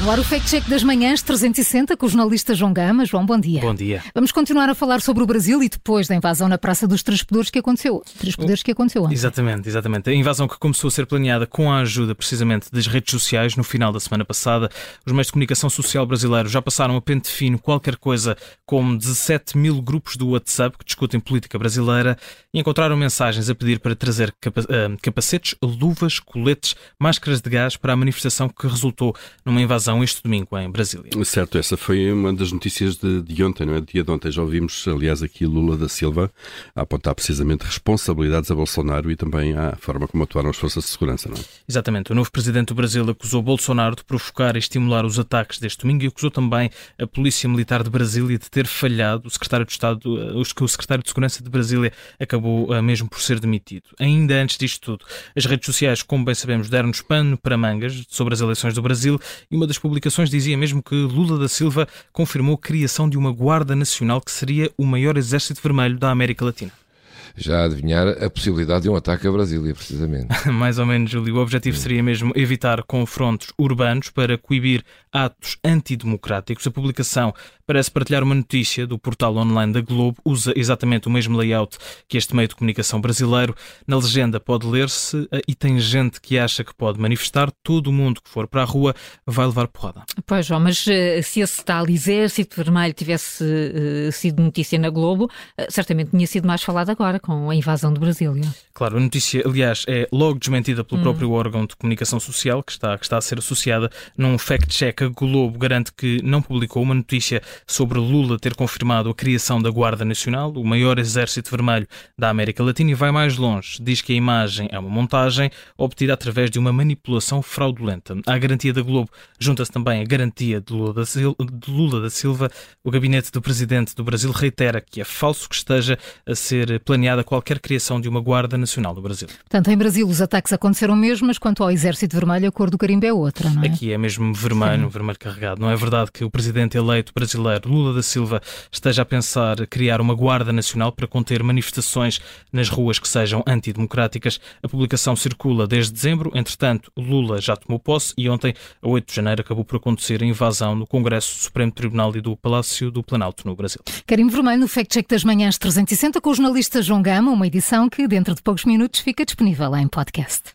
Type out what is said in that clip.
no ar o Fact Check das Manhãs 360 com o jornalista João Gama. João, bom dia. Bom dia. Vamos continuar a falar sobre o Brasil e depois da invasão na Praça dos Três Poderes que aconteceu. Três Poderes que aconteceu ontem. Exatamente, exatamente. A invasão que começou a ser planeada com a ajuda precisamente das redes sociais no final da semana passada. Os meios de comunicação social brasileiros já passaram a pente fino qualquer coisa como 17 mil grupos do WhatsApp que discutem política brasileira e encontraram mensagens a pedir para trazer eh, capacetes, luvas, coletes, máscaras de gás para a manifestação que resultou numa invasão este domingo em Brasília. Certo, essa foi uma das notícias de, de ontem, não é? Dia de ontem já ouvimos, aliás, aqui Lula da Silva a apontar precisamente responsabilidades a Bolsonaro e também à forma como atuaram as forças de segurança, não é? Exatamente. O novo presidente do Brasil acusou Bolsonaro de provocar e estimular os ataques deste domingo e acusou também a Polícia Militar de Brasília de ter falhado. O secretário de Estado, eh, o secretário de Segurança de Brasília acabou eh, mesmo por ser demitido. Ainda antes disto tudo, as redes sociais, como bem sabemos, deram-nos pano para mangas sobre as eleições do Brasil e uma das publicações dizia mesmo que Lula da Silva confirmou a criação de uma Guarda Nacional que seria o maior exército vermelho da América Latina já a adivinhar a possibilidade de um ataque a Brasília, precisamente. Mais ou menos, Júlio. O objetivo seria mesmo evitar confrontos urbanos para coibir atos antidemocráticos. A publicação parece partilhar uma notícia do portal online da Globo, usa exatamente o mesmo layout que este meio de comunicação brasileiro. Na legenda pode ler-se eh, e tem gente que acha que pode manifestar. Todo o mundo que for para a rua vai levar porrada. Pois, João, mas uh, se esse tal exército vermelho tivesse uh, sido notícia na Globo, uh, certamente tinha sido mais falado agora com a invasão de Brasília. Claro, a notícia, aliás, é logo desmentida pelo hum. próprio órgão de comunicação social que está, que está a ser associada num fact-check. A Globo garante que não publicou uma notícia sobre Lula ter confirmado a criação da Guarda Nacional, o maior exército vermelho da América Latina, e vai mais longe. Diz que a imagem é uma montagem obtida através de uma manipulação fraudulenta. À garantia da Globo junta-se também a garantia de Lula da, Silva, de Lula da Silva. O gabinete do presidente do Brasil reitera que é falso que esteja a ser planeada qualquer criação de uma Guarda Nacional do Brasil. Portanto, em Brasil os ataques aconteceram mesmo, mas quanto ao Exército Vermelho, a cor do carimbo é outra, não é? Aqui é mesmo vermelho, Sim. vermelho carregado. Não é verdade que o presidente eleito brasileiro Lula da Silva esteja a pensar criar uma Guarda Nacional para conter manifestações nas ruas que sejam antidemocráticas. A publicação circula desde dezembro, entretanto, Lula já tomou posse e ontem, a 8 de janeiro, acabou por acontecer a invasão no Congresso Supremo Tribunal e do Palácio do Planalto, no Brasil. Carimbo Vermelho no Fact Check das Manhãs 360 com o jornalista João Gama, uma edição que dentro de poucos minutos fica disponível em podcast.